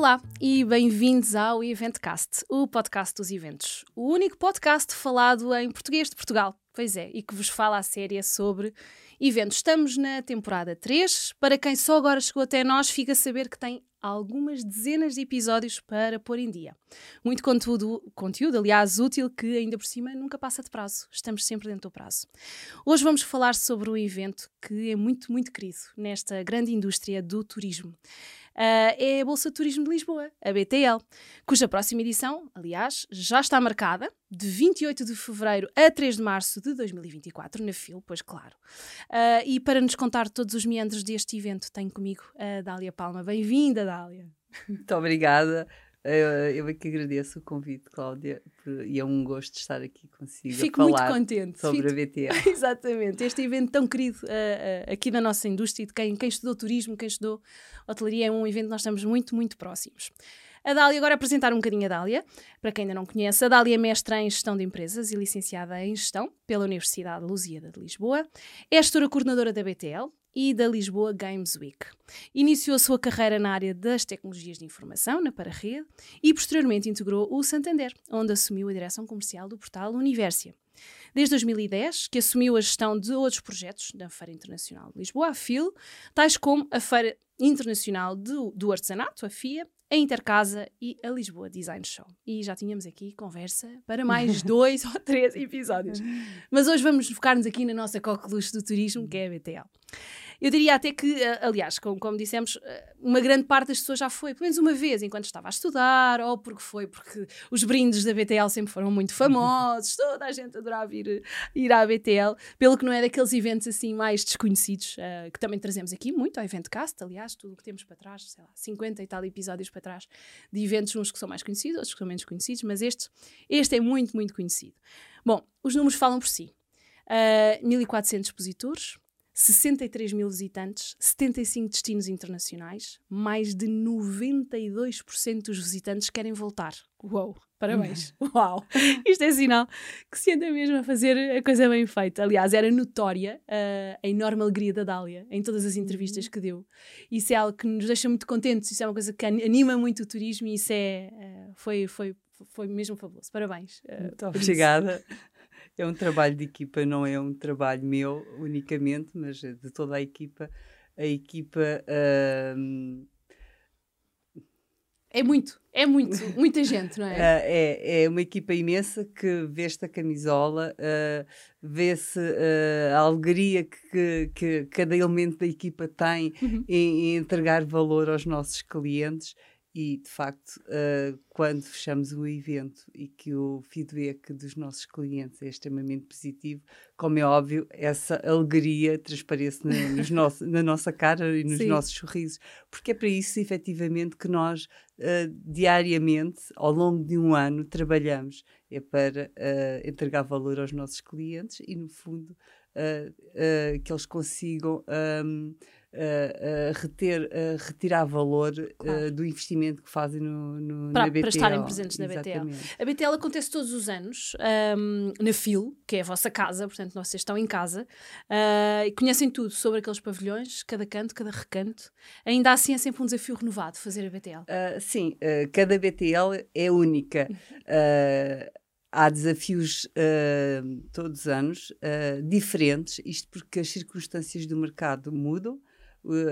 Olá e bem-vindos ao Eventcast, o podcast dos eventos. O único podcast falado em português de Portugal. Pois é, e que vos fala a série sobre eventos. Estamos na temporada 3. Para quem só agora chegou até nós, fica a saber que tem algumas dezenas de episódios para pôr em dia. Muito conteúdo, conteúdo, aliás, útil, que ainda por cima nunca passa de prazo. Estamos sempre dentro do prazo. Hoje vamos falar sobre um evento que é muito, muito querido nesta grande indústria do turismo é a Bolsa de Turismo de Lisboa, a BTL, cuja próxima edição, aliás, já está marcada de 28 de fevereiro a 3 de março de 2024, na FIL, pois claro. Uh, e para nos contar todos os meandros deste evento, tenho comigo a Dália Palma. Bem-vinda, Dália. Muito obrigada. Eu, eu é que agradeço o convite, Cláudia, e é um gosto estar aqui consigo. Fico muito contente. Sobre Fico... a BTL. Exatamente, este evento tão querido uh, uh, aqui na nossa indústria, de quem, quem estudou turismo, quem estudou hotelaria, é um evento que nós estamos muito, muito próximos. A Dália, agora apresentar um bocadinho a Dália, para quem ainda não conhece, a Dália é mestra em Gestão de Empresas e licenciada em Gestão pela Universidade Lusíada de Lisboa, é gestora coordenadora da BTL, e da Lisboa Games Week. Iniciou a sua carreira na área das tecnologias de informação, na Pararrede, e posteriormente integrou o Santander, onde assumiu a direção comercial do portal Universia. Desde 2010, que assumiu a gestão de outros projetos da Feira Internacional de Lisboa, a FIL, tais como a Feira Internacional do, do Artesanato, a FIA, a Intercasa e a Lisboa Design Show. E já tínhamos aqui conversa para mais dois ou três episódios. Mas hoje vamos focar-nos aqui na nossa coqueluche do turismo, que é a BTL. Eu diria até que, eh, aliás, como, como dissemos, eh, uma grande parte das pessoas já foi, pelo menos uma vez, enquanto estava a estudar, ou porque foi porque os brindes da BTL sempre foram muito famosos, toda a gente adorava ir, ir à BTL, pelo que não é daqueles eventos assim mais desconhecidos, uh, que também trazemos aqui muito ao Eventcast, aliás, tudo o que temos para trás, sei lá, 50 e tal episódios para trás de eventos, uns que são mais conhecidos, outros que são menos conhecidos, mas este, este é muito, muito conhecido. Bom, os números falam por si. Uh, 1400 expositores, 63 mil visitantes, 75 destinos internacionais, mais de 92% dos visitantes querem voltar. Uou, parabéns! Uau! Isto é sinal que se anda mesmo a fazer a coisa bem feita. Aliás, era notória uh, a enorme alegria da Dália em todas as entrevistas uhum. que deu. Isso é algo que nos deixa muito contentes, isso é uma coisa que anima muito o turismo e isso é, uh, foi, foi, foi mesmo fabuloso. Parabéns! Uh, muito obrigada! É um trabalho de equipa, não é um trabalho meu unicamente, mas de toda a equipa. A equipa. Uh, é muito, é muito, muita gente, não é? Uh, é, é uma equipa imensa que vê esta camisola, uh, vê-se uh, a alegria que, que, cada elemento da equipa tem uhum. em, em, entregar valor aos nossos clientes e, de facto, uh, quando fechamos o evento e que o feedback dos nossos clientes é extremamente positivo, como é óbvio, essa alegria transparece na, nos nosso, na nossa cara e nos Sim. nossos sorrisos, porque é para isso, efetivamente, que nós uh, diariamente, ao longo de um ano, trabalhamos. É para uh, entregar valor aos nossos clientes e, no fundo, que eles consigam. Um, uh, reter, retirar valor claro. do investimento que fazem no, no para, na BTL. Para estarem presentes na Exatamente. BTL. A BTL acontece todos os anos um, na FIL, que é a vossa casa, portanto vocês estão em casa e conhecem tudo sobre aqueles pavilhões, cada canto, cada recanto. Ainda assim é sempre um desafio renovado fazer a BTL. sim, cada BTL é única. há desafios uh, todos os anos uh, diferentes, isto porque as circunstâncias do mercado mudam,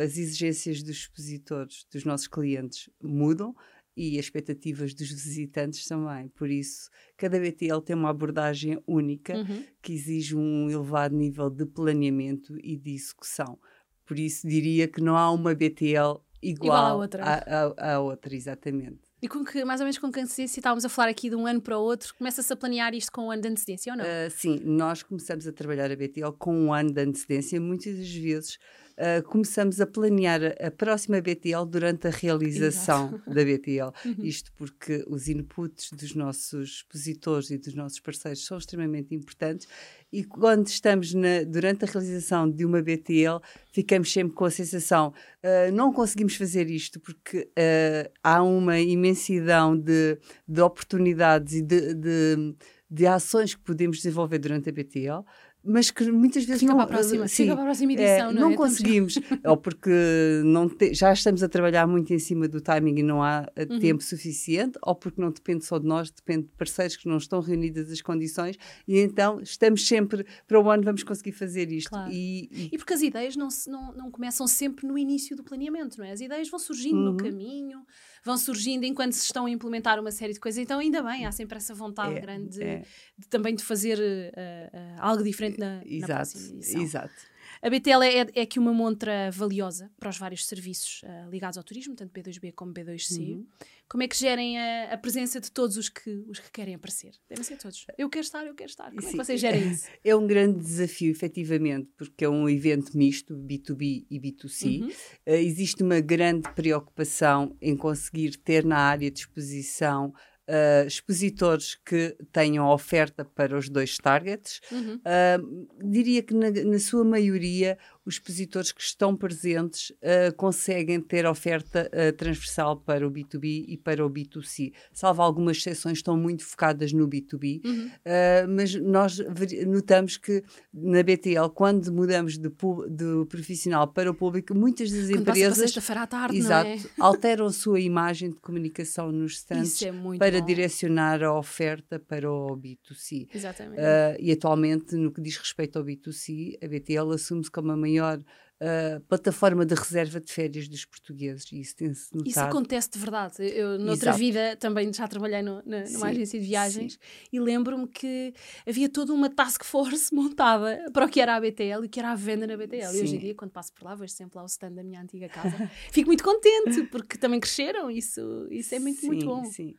as exigências dos expositores, dos nossos clientes, mudam e as expectativas dos visitantes também. Por isso, cada BTL tem uma abordagem única uhum. que exige um elevado nível de planeamento e de execução. Por isso, diria que não há uma BTL igual, igual à outra. À, à, outra, exatamente. E com que, mais ou menos com que antecedência, estávamos a falar aqui de um ano para o outro, começa-se a planear isto com um ano de antecedência ou não? Uh, sim, nós começamos a trabalhar a BTL com um ano de antecedência, muitas das vezes uh, começamos a planear a próxima BTL durante a realização Exato. da BTL. Uhum. Isto porque os inputs dos nossos expositores e dos nossos parceiros são extremamente importantes e quando estamos na, durante a realização de uma BTL, ficamos sempre com a sensação uh, não conseguimos fazer isto porque uh, há uma imensidão de, de oportunidades e de, de, de ações que podemos desenvolver durante a BTL mas que muitas vezes fica não. Para a próxima, sim, fica para a próxima edição, é, não, não é? conseguimos, ou porque não te, já estamos a trabalhar muito em cima do timing e não há uhum. tempo suficiente, ou porque não depende só de nós, depende de parceiros que não estão reunidas as condições, e então estamos sempre para o ano vamos conseguir fazer isto. Claro. E, e... e, porque as ideias não, se, não, não começam sempre no início do planeamento, não é? As ideias vão surgindo uhum. no caminho, vão surgindo enquanto se estão a implementar uma série de coisas. Então, ainda bem, há sempre essa vontade é, grande de, é. de, também de fazer uh, uh, algo diferente na, exato, na próxima edição. Exato. A BTL é, é aqui uma montra valiosa para os vários serviços uh, ligados ao turismo, tanto B2B como B2C. Uhum. Como é que gerem a, a, presença de todos os que, os que querem aparecer? Devem ser todos. Eu quero estar, eu quero estar. Como Sim. é que vocês gerem isso? É um grande desafio, efetivamente, porque é um evento misto, B2B e B2C. Uhum. Uh, existe uma grande preocupação em conseguir ter na área de exposição uh, expositores que tenham oferta para os dois targets. Uhum. Uh, diria que, na, na, sua maioria, os expositores que estão presentes uh, conseguem ter oferta uh, transversal para o B2B e para o B2C. Salvo algumas exceções, estão muito focadas no B2B, uhum. uh, mas nós notamos que na BTL, quando mudamos de, de profissional para o público, muitas das quando empresas à tarde, exato, é? alteram a sua imagem de comunicação nos stands é para bom. direcionar a oferta para o B2C. Exatamente. e atualmente, no que diz respeito ao B2C, a BTL assume-se como a maior maior uh, plataforma de reserva de férias dos portugueses e isso tem-se notado. Isso acontece de verdade. Eu, noutra Exato. vida, também já trabalhei no, na, numa sim, agência de viagens sim. e lembro-me que havia toda uma task force montada para o que era a BTL e que era a venda na BTL. Sim. E hoje em dia, quando passo por lá, vejo sempre lá o stand da minha antiga casa. Fico muito contente porque também cresceram. Isso, isso é muito, muito bom. Sim.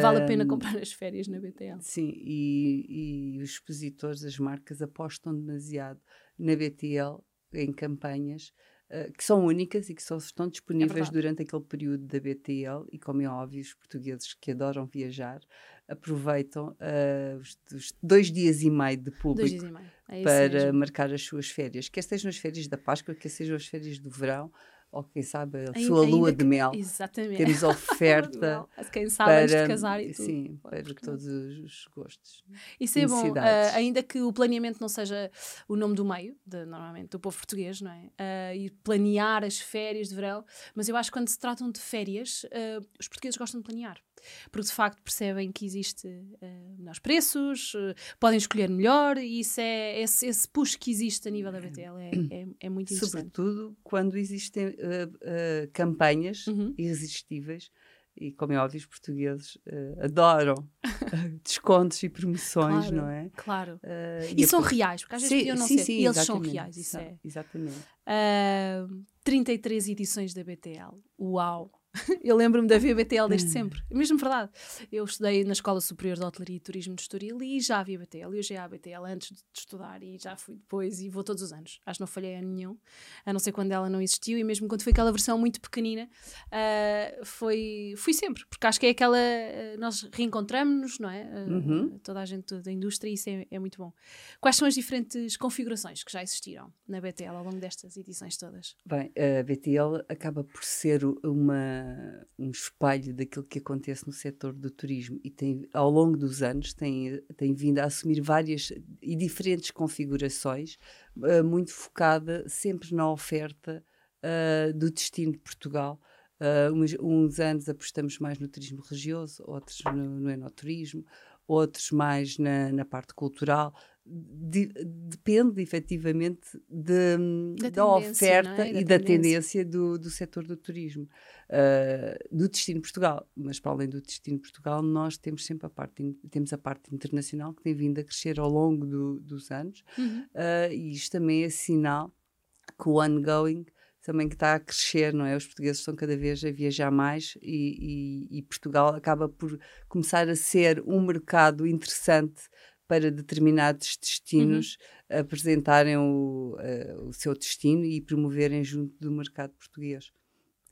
Vale a pena comprar as férias na BTL. Sim, e, e os expositores, as marcas apostam demasiado na BTL em campanhas uh, que são únicas e que só estão disponíveis é durante aquele período da BTL e, como é óbvio, os portugueses que adoram viajar aproveitam uh, os, os, dois dias e meio de público meio. É para mesmo. marcar as suas férias, quer sejam as férias da Páscoa, quer sejam as férias do verão, ou quem sabe a sua lua de mel. Exatamente. Temos oferta quem sabe para, antes de casar e tudo. Sim, para todos os gostos. Isso é bom, uh, ainda que o planeamento não seja o nome do meio, de, normalmente do povo português, não é? Uh, e planear as férias de verão, mas eu acho que quando se tratam de férias, uh, os portugueses gostam de planear porque de facto percebem que existe uh, melhores preços, uh, podem escolher melhor e isso é esse, esse push que existe a nível da BTL é, é, é muito interessante. Sobretudo quando existem uh, campanhas uhum. irresistíveis e como é óbvio os portugueses adoram descontos e promoções, claro, não é? Claro. e, e são reais, porque às vezes podiam não sim, ser, sim, eles são reais, isso é. Exatamente. 33 edições da BTL, uau! eu lembro-me da VBTL desde hum. sempre. Mesmo verdade. Eu estudei na Escola Superior de Hotelaria e Turismo de Estoril e já havia BTL. Eu já a BTL antes de estudar e já fui depois e vou todos os anos. Acho que não falhei a nenhum, a não ser quando ela não existiu e mesmo quando foi aquela versão muito pequenina, uh, foi, fui sempre. Porque acho que é aquela. Uh, nós reencontramos-nos, não é? Uh, uhum. Toda a gente da indústria e isso é, é muito bom. Quais são as diferentes configurações que já existiram na BTL ao longo destas edições todas? Bem, a BTL acaba por ser uma um espelho daquilo que acontece no setor do turismo e tem, ao longo dos anos tem, tem vindo a assumir várias e diferentes configurações, uh, muito focada sempre na oferta uh, do destino de Portugal. Uh, uns, uns, anos apostamos mais no turismo religioso, outros no, no enoturismo, outros mais na, na parte cultural. De, depende efetivamente de, da, da oferta é? da e da tendência do, do setor do turismo, uh, do destino Portugal. Mas para além do destino Portugal, nós temos sempre a parte, temos a parte internacional que tem vindo a crescer ao longo do, dos anos, uhum. uh, e isto também é sinal que o ongoing também que está a crescer, não é? Os portugueses estão cada vez a viajar mais e, e, e Portugal acaba por começar a ser um mercado interessante para determinados destinos uhum. apresentarem o, uh, o seu destino e promoverem junto do mercado português.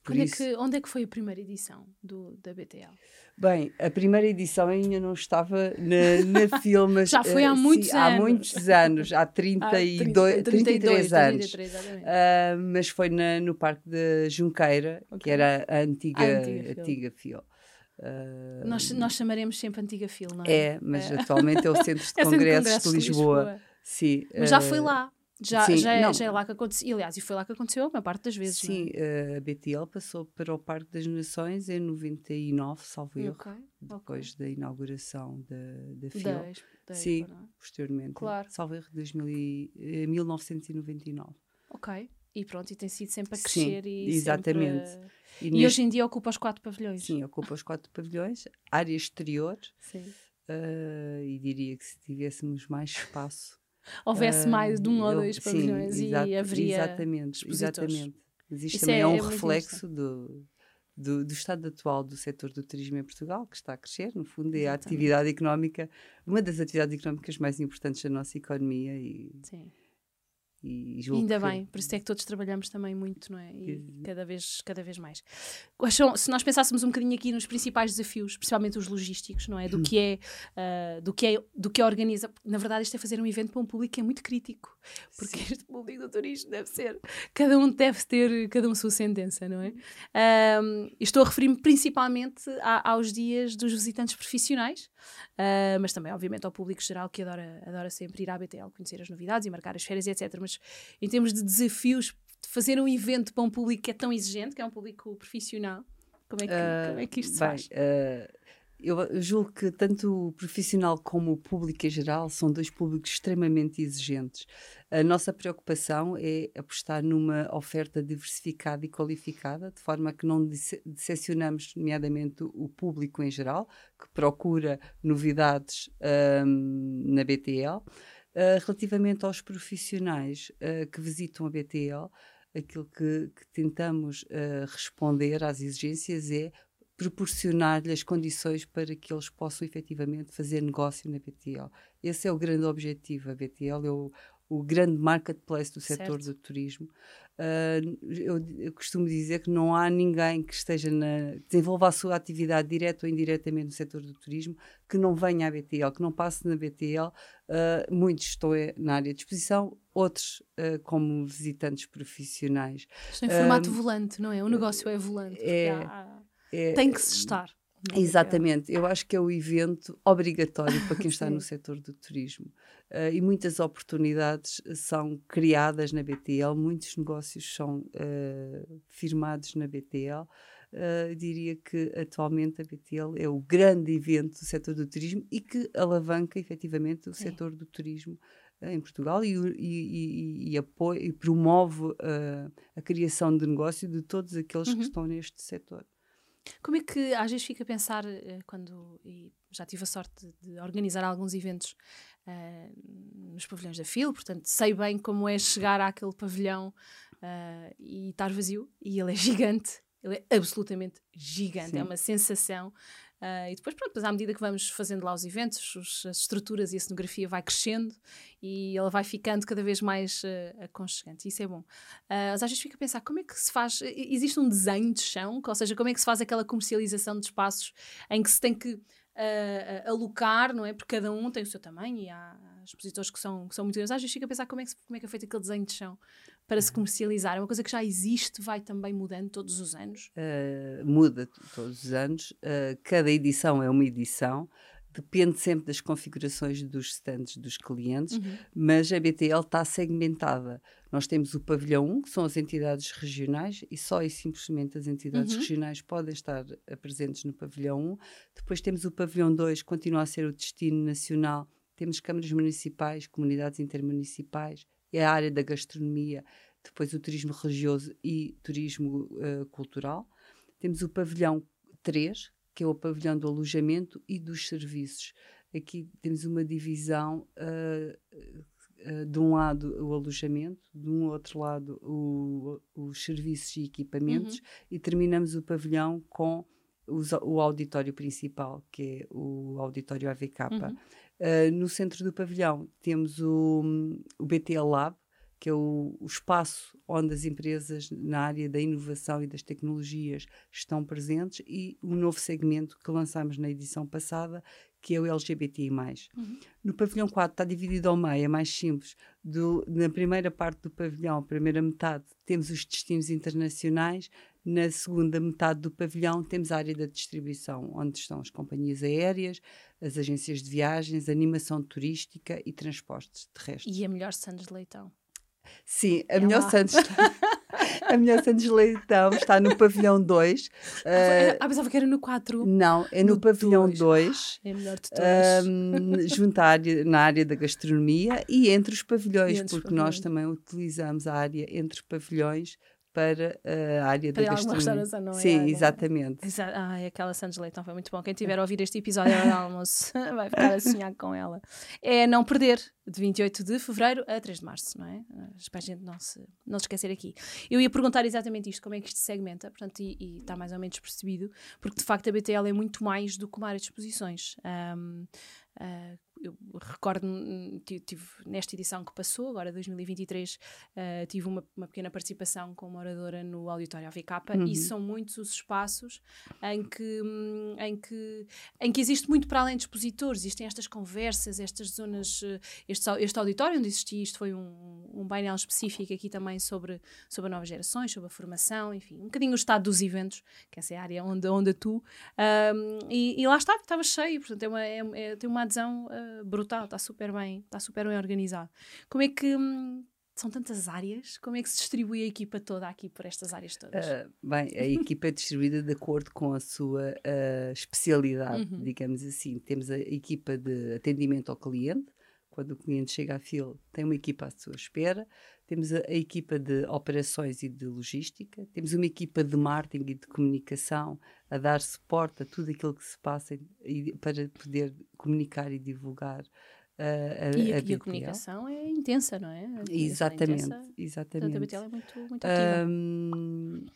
Onde é, que, onde é que foi a primeira edição do, da BTL? Bem, a primeira edição ainda não estava na, na Filmas. Já foi há uh, muitos sim, anos. Há muitos anos, há 32, há 30, 33 anos. 33, uh, mas foi na, no Parque de Junqueira, okay. que era a antiga, a antiga, antiga Fil. Uh, nós, nós chamaremos sempre Antiga Fil, não é? É, mas atualmente é o Centro de, é Congressos, de, Congressos de Lisboa. De Lisboa. Sim. Mas já foi lá. Já, Sim, já, é, já é lá que aconteceu. E, aliás, e foi lá que aconteceu a maior parte das vezes. É? Sim, é? a BTL passou para o Parque das Nações em 99, salvo erro, okay, depois okay. da inauguração da, da FIL. Sim, é? posteriormente. Claro. Salvo erro, 2000 e, 1999. Eh, ok. E pronto, e tem sido sempre a crescer Sim, e exatamente. Sempre, e, e neste... hoje em dia ocupa os quatro pavilhões. Sim, ocupa os quatro pavilhões, área exterior. Sim. Uh, e diria que se tivéssemos mais espaço houvesse uh, mais de um ou dois pavilhões sim, exato, e haveria exatamente, exatamente. Mas isto Isso também é, é um reflexo do, do, do, estado atual do setor do turismo em Portugal, que está a crescer, no fundo, é a atividade económica, uma das atividades económicas mais importantes da nossa economia e, Sim. E, ainda bem, por isso é que todos trabalhamos também muito, não é? E cada vez, cada vez mais. Se nós pensássemos um bocadinho aqui nos principais desafios, principalmente os logísticos, não é? Do que é, uh, do que é, do que é organiza. Na verdade, isto é fazer um evento para um público que é muito crítico, porque Sim. este público do turismo deve ser, cada um deve ter, cada um a sua sentença, não é? Um, estou a referir-me principalmente a, aos dias dos visitantes profissionais, uh, mas também, obviamente, ao público geral que adora, adora sempre ir à BTL, conhecer as novidades e marcar as férias, etc. Em termos de desafios, de fazer um evento para um público que é tão exigente, que é um público profissional, como é que, uh, como é que isto se faz? Uh, eu julgo que tanto o profissional como o público em geral são dois públicos extremamente exigentes. A nossa preocupação é apostar numa oferta diversificada e qualificada, de forma que não decepcionamos, nomeadamente, o público em geral, que procura novidades um, na BTL. Uh, relativamente aos profissionais uh, que visitam a BTL, aquilo que, que tentamos uh, responder às exigências é proporcionar-lhe as condições para que eles possam efetivamente fazer negócio na BTL. Esse é o grande objetivo. A BTL é o, o grande marketplace do setor do turismo. Uh, eu, eu, costumo dizer que não há ninguém que esteja na desenvolva a sua atividade direta ou indiretamente no setor do turismo que não venha à BTL, que não passe na BTL. Uh, ah, muitos estão eh, na área de exposição, outros uh, como visitantes profissionais. Estão em formato volante, não é? O negócio é volante. É, há, é, tem que se estar. Exatamente, eu acho que é o evento obrigatório para quem está no setor do turismo. Uh, e muitas oportunidades são criadas na BTL, muitos negócios são uh, firmados na BTL. Uh, diria que atualmente a BTL é o grande evento do setor do turismo e que alavanca efetivamente o Sim. setor do turismo em Portugal e, e, e, e, apoia, e promove a criação de negócio de todos aqueles uhum. que estão neste setor. Como é que às vezes fica a pensar, eh, quando já tive a sorte de organizar alguns eventos uh, nos pavilhões da FIL, portanto sei bem como é chegar àquele pavilhão uh, e estar vazio, e ele é gigante, ele é absolutamente gigante, é Sim. é uma sensação Uh, e depois, pronto, depois à medida que vamos fazendo lá os eventos, os, as estruturas e a cenografia vai crescendo e ela vai ficando cada vez mais uh, aconchegante. Isso é bom. Uh, mas às vezes fica a pensar como é que se faz. Existe um desenho de chão, ou seja, como é que se faz aquela comercialização de espaços em que se tem que uh, alocar, não é? Porque cada um tem o seu tamanho e há expositores que são, que são muito grandes. Às vezes fica a pensar como é, que, como é que é feito aquele desenho de chão para se comercializar. É uma coisa que já existe, vai também mudando todos os anos? Uh, muda todos os anos. Uh, cada edição é uma edição depende sempre das configurações dos stands dos clientes, uhum. mas a BTL está segmentada. Nós temos o pavilhão 1, que são as entidades regionais, e só e simplesmente as entidades uhum. regionais podem estar eh, presentes no pavilhão 1. Depois temos o pavilhão 2, que continua a ser o destino nacional. Temos câmaras municipais, comunidades intermunicipais, é a área da gastronomia, depois o turismo religioso e turismo uh, cultural. Temos o pavilhão 3, que é o pavilhão do alojamento e dos serviços. Aqui temos uma divisão, uh, uh, de um lado o alojamento, de um outro lado o, os serviços e equipamentos, uhum. e terminamos o pavilhão com os, o auditório principal, que é o auditório AVK. Uhum. Uh, no centro do pavilhão temos o, o BTL Lab, que é o, o, espaço onde as empresas na área da inovação e das tecnologias estão presentes e o novo segmento que lançámos na edição passada, que é o LGBTI+. Uhum. No pavilhão 4 está dividido ao meio, é mais simples. Do, na primeira parte do pavilhão, primeira metade, temos os destinos internacionais, Na segunda metade do pavilhão temos a área da distribuição, onde estão as companhias aéreas, as agências de viagens, animação turística e transportes terrestres. E a melhor Santos Leitão. Sim, a é melhor lá. Santos. a melhor Santos Leitão está no pavilhão 2. Uh, ah, ah, pensava que era no 4. Não, é no, no pavilhão 2. Ah, é melhor de todos. Um, junto à área, na área da gastronomia e entre os pavilhões, entre porque pavilhões. nós também utilizamos a área entre pavilhões para a área para da gastronomia. Não é? Sim, exatamente. Exa ah, aquela Santos Leitão foi muito bom. Quem tiver a ouvir este episódio de almoço vai ficar a sonhar com ela. É não perder, de 28 de fevereiro a 3 de março, não é? Para a gente não se, não se esquecer aqui. Eu ia perguntar exatamente isto, como é que isto se segmenta, portanto, e, e está mais ou menos percebido, porque de facto a BTL é muito mais do que uma área de exposições. Um, uh, eu recordo tive nesta edição que passou, agora 2023, uh, eh, tive uma, uma, pequena participação como oradora no Auditório AVK uhum. e são muitos os espaços em que, em, que, em que existe muito para além de expositores, existem estas conversas, estas zonas, eh, este, este auditório onde existia isto foi um, um painel específico aqui também sobre, sobre novas gerações, sobre a formação, enfim, um bocadinho o estado dos eventos, que essa é a área onde, onde atuo, um, e, e, lá estava, estava cheio, portanto é uma, é, é, tem uma adesão uh, brutal, está super bem, está super bem organizado. Como é que hum, são tantas áreas? Como é que se distribui a equipa toda aqui por estas áreas todas? Uh, bem, a equipa é distribuída de acordo com a sua uh, especialidade, uhum. digamos assim. Temos a equipa de atendimento ao cliente, quando o cliente chega à fila, tem uma equipa à sua espera. Temos a, a, equipa de operações e de logística. Temos uma equipa de marketing e de comunicação a dar suporte a tudo aquilo que se passa e, para poder comunicar e divulgar uh, a, e, a, e a comunicação é intensa, não é? exatamente, é intensa, exatamente. a BTL é muito, muito ativa. Um,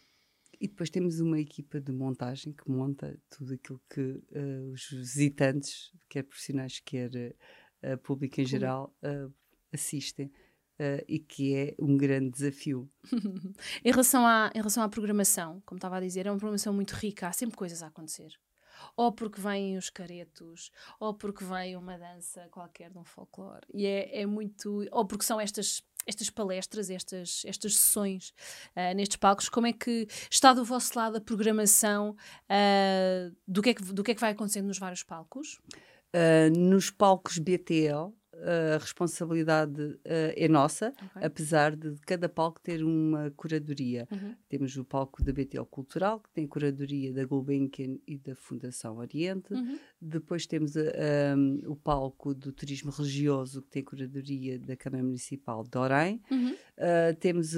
e depois temos uma equipa de montagem que monta tudo aquilo que uh, os visitantes, quer profissionais, quer uh, público em geral, uh, assistem. Uh, e que é um grande desafio. em, relação à, em relação à programação, como estava a dizer, é uma programação muito rica, há sempre coisas a acontecer. Ou porque vêm os caretos, ou porque vem uma dança qualquer de um folclore. E é, é muito. Ou porque são estas estas palestras, estas, estas sessões uh, nestes palcos, como é que está do vosso lado a programação uh, do, que é que, do que é que vai acontecendo nos vários palcos? Uh, nos palcos BTL, a responsabilidade uh, é nossa, okay. apesar de cada palco ter uma curadoria. Uhum. Temos o palco da BTL Cultural, que tem curadoria da Gulbenkian e da Fundação Oriente. Uhum. Depois temos uh, um, o palco do Turismo Religioso, que tem curadoria da Câmara Municipal de Orem. Uhum. Uh, temos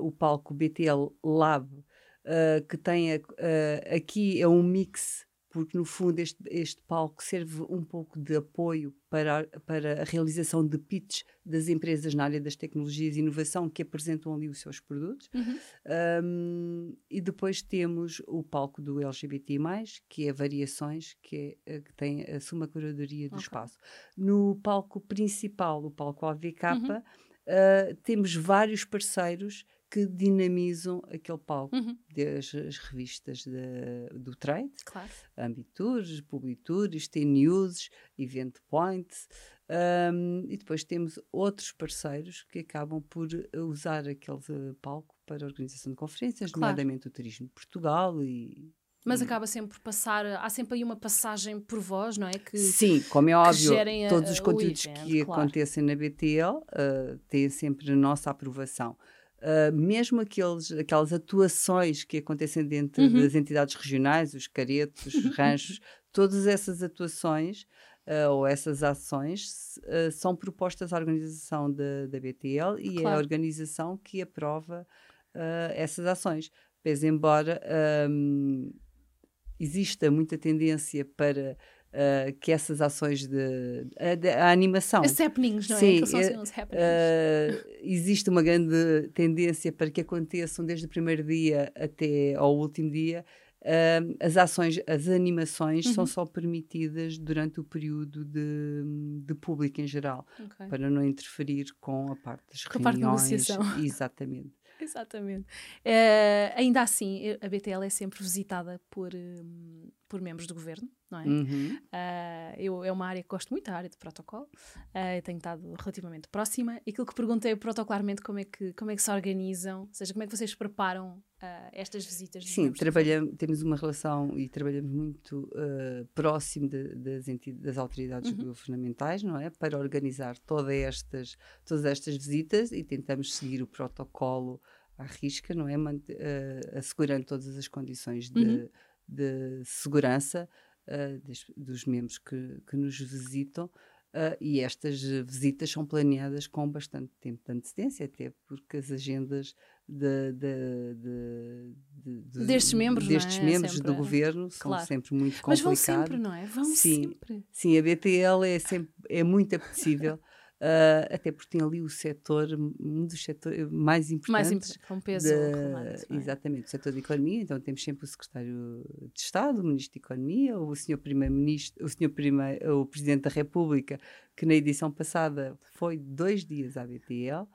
o palco BTL Lab, que tem aqui é um mix porque no fundo este, este palco serve um pouco de apoio para, para a realização de pitches das empresas na área das tecnologias e inovação que apresentam ali os seus produtos. Uhum. Um, e depois temos o palco do LGBT+, que é Variações, que, é, eh, que tem a sua curadoria do okay. espaço. No palco principal, o palco AVK, uhum. uh, temos vários parceiros que dinamizam aquele palco, uhum. desde as revistas de, do trade, claro. Ambitours, Publitours, T-News, Event Point, um, e depois temos outros parceiros que acabam por usar aquele palco para a organização de conferências, claro. nomeadamente o Turismo de Portugal e mas acaba sempre por passar, há sempre aí uma passagem por voz, não é? Que, Sim, como é óbvio, todos os conteúdos evento, que claro. acontecem na BTL uh, têm sempre a nossa aprovação. Uh, mesmo aqueles, aquelas atuações que acontecem dentro uhum. das entidades regionais, os caretos, os ranchos, todas essas atuações uh, ou essas ações uh, são propostas à organização da, da BTL e claro. é a organização que aprova essas ações. Pois, embora um, exista muita tendência para Uh, que essas ações de, a, de, a animação. As happenings, não é? Sim, é, uh, existe uma grande tendência para que aconteçam desde o primeiro dia até ao último dia. Uh, as ações, as animações uhum. são só permitidas durante o período de, de público em geral, okay. para não interferir com a parte das com reuniões. A parte da negociação. Exatamente. Exatamente. Ainda assim, a BTL é sempre visitada por, um, por membros do governo, não é? Uhum. Uh, eu, é uma área que gosto muito, a área de protocolo. Uh, tenho estado relativamente próxima. E aquilo que perguntei protocolarmente como é que, como é que se organizam, ou seja, como é que vocês preparam uh, estas visitas? Sim, trabalhamos, temos uma relação e trabalhamos muito próximo de, das, das autoridades uhum. governamentais, não é? Para organizar todas estas, todas estas visitas e tentamos seguir o protocolo à risca, não é? assegurando todas as condições de, uhum. de segurança uh, des, dos membros que, que nos visitam. Uh, e estas visitas são planeadas com bastante tempo de antecedência, até porque as agendas de, de, de, destes membros, destes é? membros sempre, do governo claro. são sempre muito complicados. Mas vão sempre, não é? Vão sim, sempre. Sim, a BTL é, sempre, é muito apetecível. Uh, até porque tem ali o setor, um dos setores mais importantes. Mais com peso relevante, é? Exatamente, o setor de economia. Então temos sempre o secretário de Estado, o ministro de Economia, o senhor primeiro-ministro, o senhor primeiro, o presidente da República, que na edição passada foi dois dias à BTL.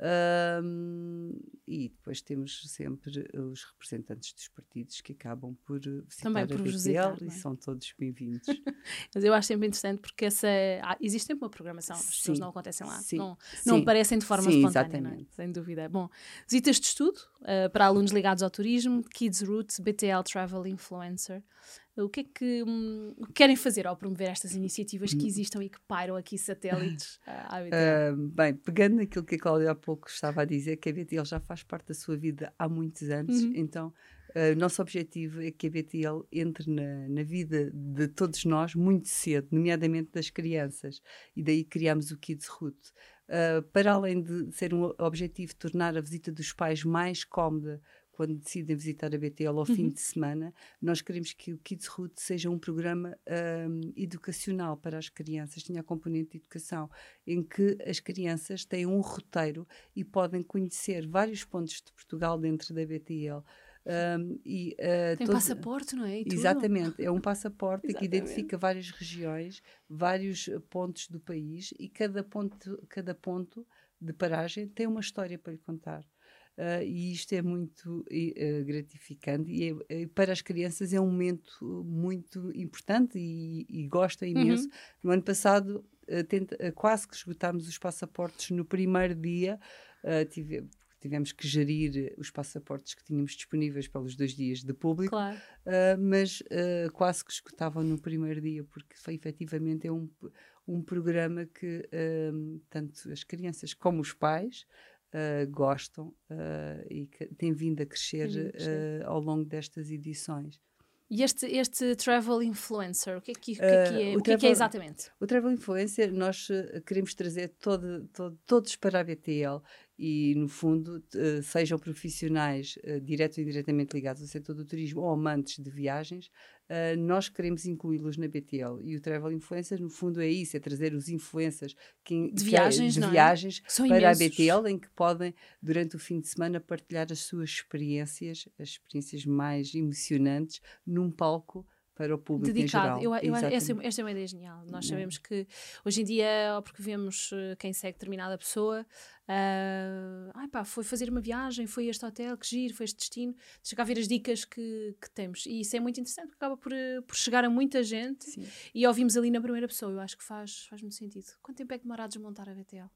Um, e depois temos sempre os representantes dos partidos que acabam por visitar Também por a BTL visitar, e é? são todos bem-vindos. Mas eu acho sempre interessante porque essa, ah, existe sempre uma programação, as sim, pessoas não acontecem lá, sim, não, não aparecem de forma sim, espontânea, é? sem dúvida. Bom, visitas de estudo uh, para alunos ligados ao turismo, Kids Route, BTL Travel Influencer. O que é que um, querem fazer ao promover estas iniciativas que hum. existam e que pairam aqui satélites à BTL? Uh, bem, pegando naquilo que a Cláudia há pouco estava a dizer, que a BTL já faz parte da sua vida há muitos anos, uhum. então uh, nosso objetivo é que a BTL entre na, na, vida de todos nós muito cedo, nomeadamente das crianças, e daí criamos o Kids Route. Uh, para além de ser um objetivo tornar a visita dos pais mais cómoda, quando decidem visitar a BTL ao uhum. fim de semana, nós queremos que o Kids Route seja um programa um, educacional para as crianças, tenha a componente de educação, em que as crianças têm um roteiro e podem conhecer vários pontos de Portugal dentro da BTL. Um, e, uh, Tem todo... passaporte, não é? Exatamente, é um passaporte que identifica várias regiões, vários pontos do país e cada ponto, cada ponto de paragem tem uma história para lhe contar. Uh, e isto é muito uh, gratificante e é, para as crianças é um momento muito importante e, e imenso. Uhum. No ano passado uh, tenta, quase que esgotámos os passaportes no primeiro dia, tive, tivemos que gerir os passaportes que tínhamos disponíveis pelos dois dias de público, claro. mas quase que esgotavam no primeiro dia, porque foi, efetivamente é um, um programa que tanto as crianças como os pais uh, gostam uh, e que tem vindo a crescer uh, ao longo destas edições. E este, este travel influencer, o que é que, o que, é, que é, o, o que, travel, é, que é exatamente? O travel influencer, nós queremos trazer todo, todo, todos para a BTL e, no fundo, uh, sejam profissionais uh, direto ou indiretamente ligados ao setor do turismo ou amantes de viagens, uh, nós queremos incluí-los na BTL. E o Travel Influencers, no fundo, é isso: é trazer os influencers que, de viagens, de viagens é? para imensos. a BTL, em que podem, durante o fim de semana, partilhar as suas experiências, as experiências mais emocionantes, num palco para o público Dedicado. em geral. Eu, eu, essa, esta é uma ideia genial. Nós sabemos que hoje em dia, ou porque vemos uh, quem segue determinada pessoa, uh, ai pá, foi fazer uma viagem, foi este hotel, que giro, foi este destino, deixa cá ver as dicas que, que temos. E isso é muito interessante, porque acaba por, uh, por chegar a muita gente Sim. e ouvimos ali na primeira pessoa. Eu acho que faz, faz muito sentido. Quanto tempo é que demora a desmontar a BTL?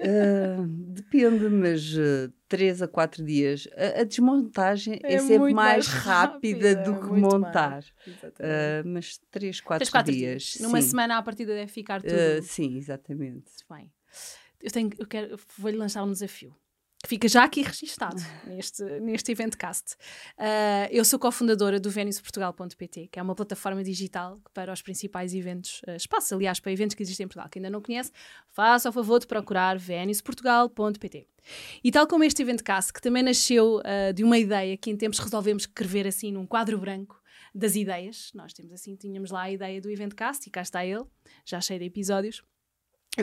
Uh, depende, mas uh, três a quatro dias. A, a desmontagem é, é sempre mais, mais rápida, rápida, do que montar. Uh, mas três, quatro, três, quatro dias. dias. Numa semana a partida deve ficar tudo. sim, exatamente. Bem. Eu, tenho, eu quero, vou-lhe lançar um desafio que fica já aqui registado neste, neste Eventcast. Uh, eu sou cofundadora do VenusPortugal.pt, que é uma plataforma digital para os principais eventos, uh, espaço, aliás, para eventos que existem em Portugal. Quem ainda não conhece, faça o favor de procurar VenusPortugal.pt. E tal como este Eventcast, que também nasceu uh, de uma ideia que em tempos resolvemos escrever assim num quadro branco das ideias, nós temos assim, tínhamos lá a ideia do Eventcast e cá está ele, já cheio de episódios.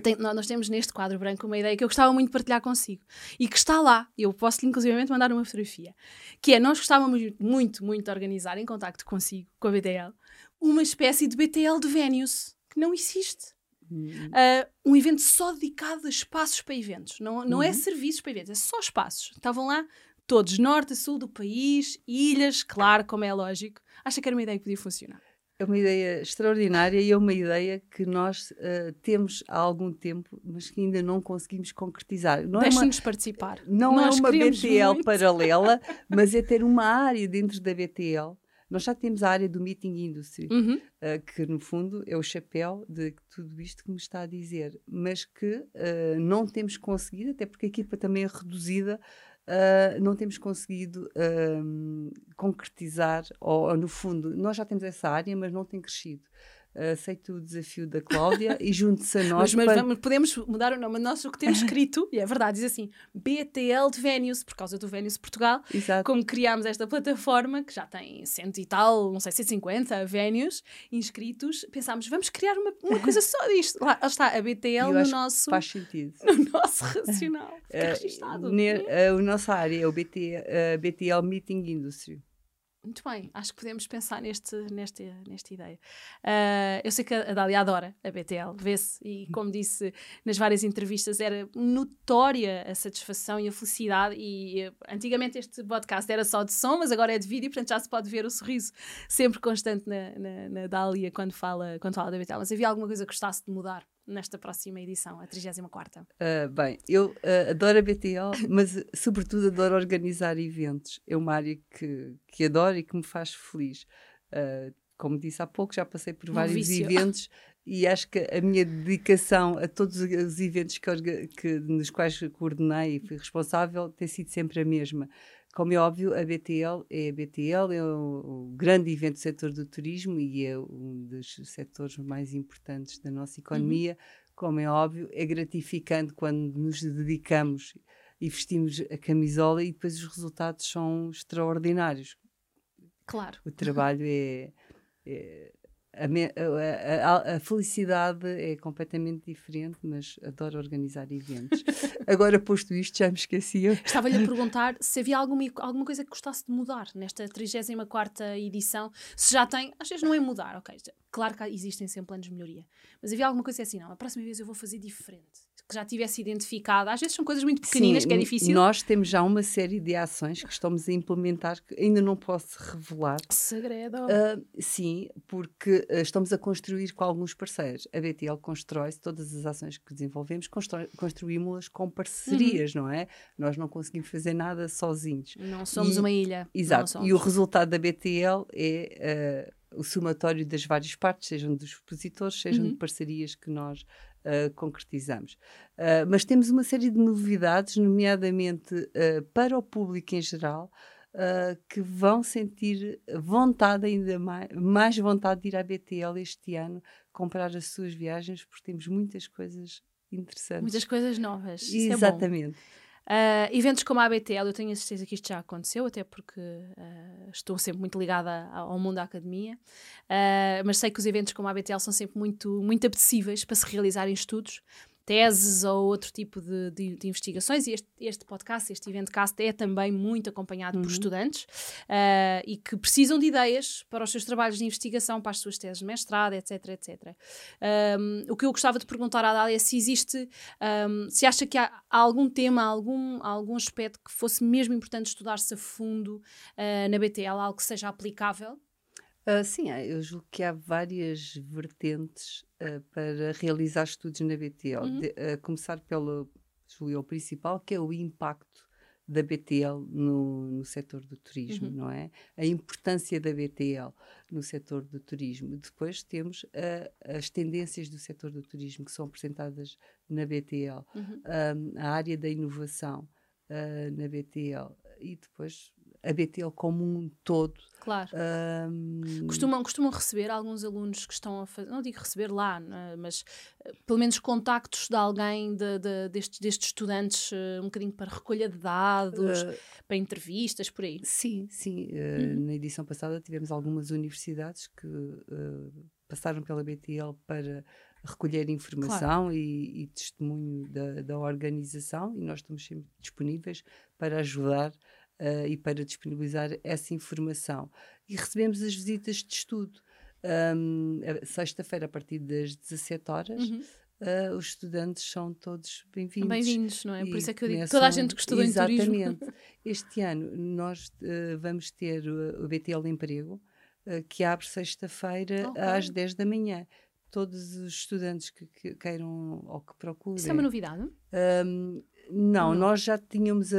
Tenho, nós temos neste quadro branco uma ideia que eu gostava muito de partilhar consigo e que está lá. Eu posso-lhe, inclusivamente, mandar uma fotografia. Que é: nós gostávamos muito, muito de organizar, em contacto consigo, com a BTL, uma espécie de BTL de Vénius, que não existe. Uh, um evento só dedicado a espaços para eventos. Não, não é uhum. é serviços para eventos, é só espaços. Estavam lá todos, norte a sul do país, ilhas, claro, como é lógico. Acha que era uma ideia que podia funcionar? É uma ideia extraordinária e é uma ideia que nós uh, temos há algum tempo, mas que ainda não conseguimos concretizar. Deixe-nos é participar. Não nós é uma BTL muito. paralela, mas é ter uma área dentro da BTL. Nós já temos a área do Meeting Industry, uhum. uh, que no fundo é o chapéu de tudo isto que me está a dizer, mas que uh, não temos conseguido, até porque a equipa também é reduzida uh, não temos conseguido uh, concretizar, ou, ou, no fundo, nós já temos essa área, mas não tem crescido aceito o desafio da Cláudia e junte-se a nós. Mas, mas para... vamos, podemos mudar o nome. Nós o que temos escrito, e é verdade, diz assim: BTL de Vénius, por causa do Vénius Portugal. Exato. Como criámos esta plataforma, que já tem cento e tal, não sei, 150 Vénius inscritos, pensámos, vamos criar uma, uma coisa só disto. Lá está, a BTL no nosso. Faz sentido. No nosso racional. Fica uh, registado. Ne, uh, a nossa área é o BT, uh, BTL Meeting Industry. Muito bem, acho que podemos pensar neste, neste, nesta ideia. Uh, eu sei que a Dália adora a BTL, vê-se, e como disse nas várias entrevistas, era notória a satisfação e a felicidade. E antigamente este podcast era só de som, mas agora é de vídeo, portanto já se pode ver o sorriso sempre constante na, na, na Dália quando fala, quando fala da BTL. Mas havia alguma coisa que gostasse de mudar? Nesta próxima edição, a 34 uh, Bem, eu uh, adoro a BTL, mas sobretudo adoro organizar eventos. É uma área que, que adoro e que me faz feliz. Uh, como disse há pouco, já passei por um vários vício. eventos e acho que a minha dedicação a todos os eventos que, que, nos quais coordenei e fui responsável tem sido sempre a mesma. Como é óbvio, a BTL é a BTL, é o, o, grande evento do setor do turismo e é um dos setores mais importantes da nossa economia. Uhum. Como é óbvio, é gratificante quando nos dedicamos e vestimos a camisola e depois os resultados são extraordinários. Claro. O trabalho é, é a, a, a, felicidade é completamente diferente, mas adoro organizar eventos. Agora, posto isto, já me esquecia. Estava-lhe a perguntar se havia alguma, alguma coisa que gostasse de mudar nesta 34 edição. Se já tem, às vezes não é mudar, ok. Claro que existem sempre planos de melhoria, mas havia alguma coisa assim, não, a próxima vez eu vou fazer diferente que já tivesse identificado. Às vezes são coisas muito pequeninas Sim, que é difícil. Nós temos já uma série de ações que estamos a implementar que ainda não posso revelar. Segredo. Uh, sim, porque uh, estamos a construir com alguns parceiros. A BTL constrói-se, todas as ações que desenvolvemos, construímos-las com parcerias, uhum. não é? Nós não conseguimos fazer nada sozinhos. Não somos e, uma ilha. Exato. E o resultado da BTL é. Uh, o somatório das várias partes, sejam dos expositores, sejam uhum. de parcerias que nós uh, concretizamos. Uh, mas temos uma série de novidades, nomeadamente uh, para o público em geral, que vão sentir vontade ainda mais, mais vontade de ir à BTL este ano, comprar as suas viagens, porque temos muitas coisas interessantes. Muitas coisas novas. Exatamente. Uh, eventos como a ABTL, eu tenho a certeza que isto já aconteceu, até porque uh, estou sempre muito ligada ao mundo da academia, uh, mas sei que os eventos como a ABTL são sempre muito, muito apetecíveis para se realizarem estudos teses ou outro tipo de, de, de investigações. E este, este, podcast, este eventcast, é também muito acompanhado uhum. por estudantes uh, e que precisam de ideias para os seus trabalhos de investigação, para as suas teses de mestrado, etc, etc. Um, o que eu gostava de perguntar à Dália é se existe, um, se acha que há, há, algum tema, algum, algum aspecto que fosse mesmo importante estudar-se a fundo uh, na BTL, algo que seja aplicável Uh, sim, eu julgo que há várias vertentes uh, para realizar estudos na BTL. Uhum. De, a começar pelo, julgo, o principal, que é o impacto da BTL no, no setor do turismo, uhum. não é? A importância da BTL no setor do turismo. Depois temos uh, as tendências do setor do turismo que são apresentadas na BTL, uhum. a área da inovação na BTL e depois a BTL como um todo. Claro. Um... Costumam, costumam receber alguns alunos que estão a fazer, não digo receber lá, né, mas uh, pelo menos contactos de alguém de, de, destes, destes estudantes, uh, um bocadinho para recolha de dados, uh, para entrevistas, por aí. Sim, sim. Uhum. Na edição passada tivemos algumas universidades que passaram pela BTL para recolher informação claro. e, e, testemunho da, da organização e nós estamos sempre disponíveis para ajudar uh, e para disponibilizar essa informação. E recebemos as visitas de estudo. Um, Sexta-feira, a partir das 17 horas, uhum. Uh, os estudantes são todos bem-vindos. Bem-vindos, não é? Por isso é que eu digo toda a gente que estudou exatamente. em turismo. Este ano nós uh, vamos ter o, o BTL Emprego, uh, que abre sexta-feira Ok. às 10 da manhã. Todos os estudantes que, que queiram ou que procurem. Isso é uma novidade? Um, não, nós já tínhamos a-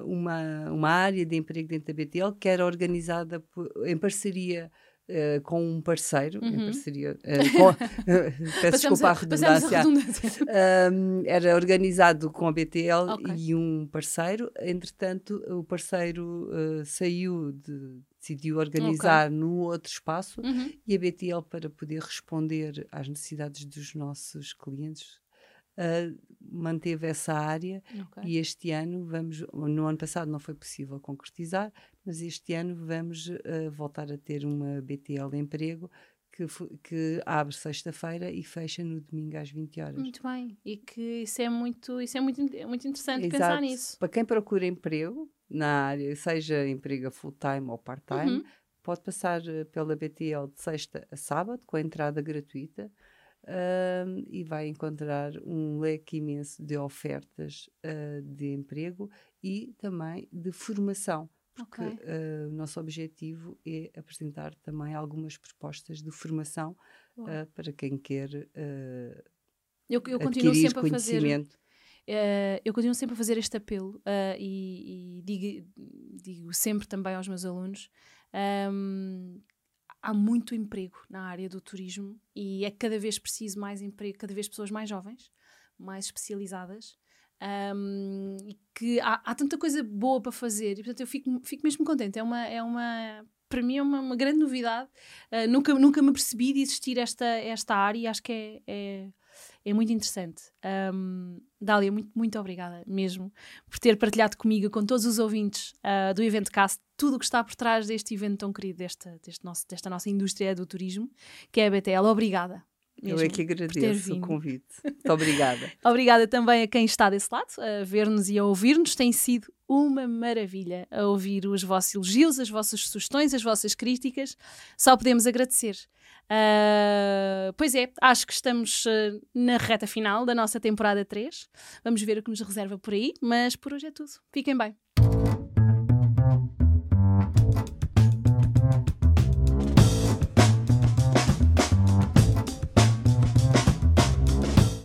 a- uma, uma área de emprego dentro da BTL que era organizada por- em parceria eh, com um parceiro, em Uhum. parceria, eh, com- peço desculpa a redundância, a redundância. um, era organizado com a BTL Ok. e um parceiro. Entretanto, o parceiro uh, saiu, de, decidiu organizar num outro espaço Uhum. e a BTL, para poder responder às necessidades dos nossos clientes, uh, manteve essa área. Ok. E este ano vamos, no ano passado não foi possível concretizar, mas este ano vamos uh, voltar a ter uma BTL emprego que, que abre sexta-feira e fecha no domingo às 20 horas. Muito bem. E que isso é muito, isso é muito, é muito interessante Exato. pensar nisso. Para quem procura emprego na área, seja emprego full-time ou part-time, Uhum. pode passar eh, pela BTL de sexta a sábado, com a entrada gratuita, ahm, e vai encontrar um leque imenso de ofertas ah, de emprego e também de formação. Porque Ok. ah, o nosso objetivo é apresentar também algumas propostas de formação ah, para quem quer Eu, eu continuo sempre a fazer. Eh, eu continuo sempre a fazer este apelo e, e digo, digo sempre também aos meus alunos: ahm, há muito emprego na área do turismo e é cada vez preciso mais emprego, cada vez pessoas mais jovens, mais especializadas. ahm, e que há, há tanta coisa boa para fazer e portanto eu fico, fico mesmo contente. É uma, é uma para mim é uma, uma grande novidade. Eh, nunca, nunca me apercebi de existir esta, esta área e acho que é, é, é muito interessante. Um, Dália, muito, muito obrigada mesmo por ter partilhado comigo, com todos os ouvintes ah, do Evento Cast, tudo o que está por trás deste evento tão querido, desta, deste nosso, desta nossa indústria do turismo, que é a BTL. Obrigada. Eu mesmo é que agradeço o convite. Muito obrigada. Obrigada também a quem está desse lado, a ver-nos e a ouvir-nos. Tem sido uma maravilha a ouvir os vossos elogios, as vossas sugestões, as vossas críticas. Só podemos agradecer. Ah, pois é, acho que estamos ah, na reta final da nossa temporada 3. Vamos ver o que nos reserva por aí, mas por hoje é tudo. Fiquem bem.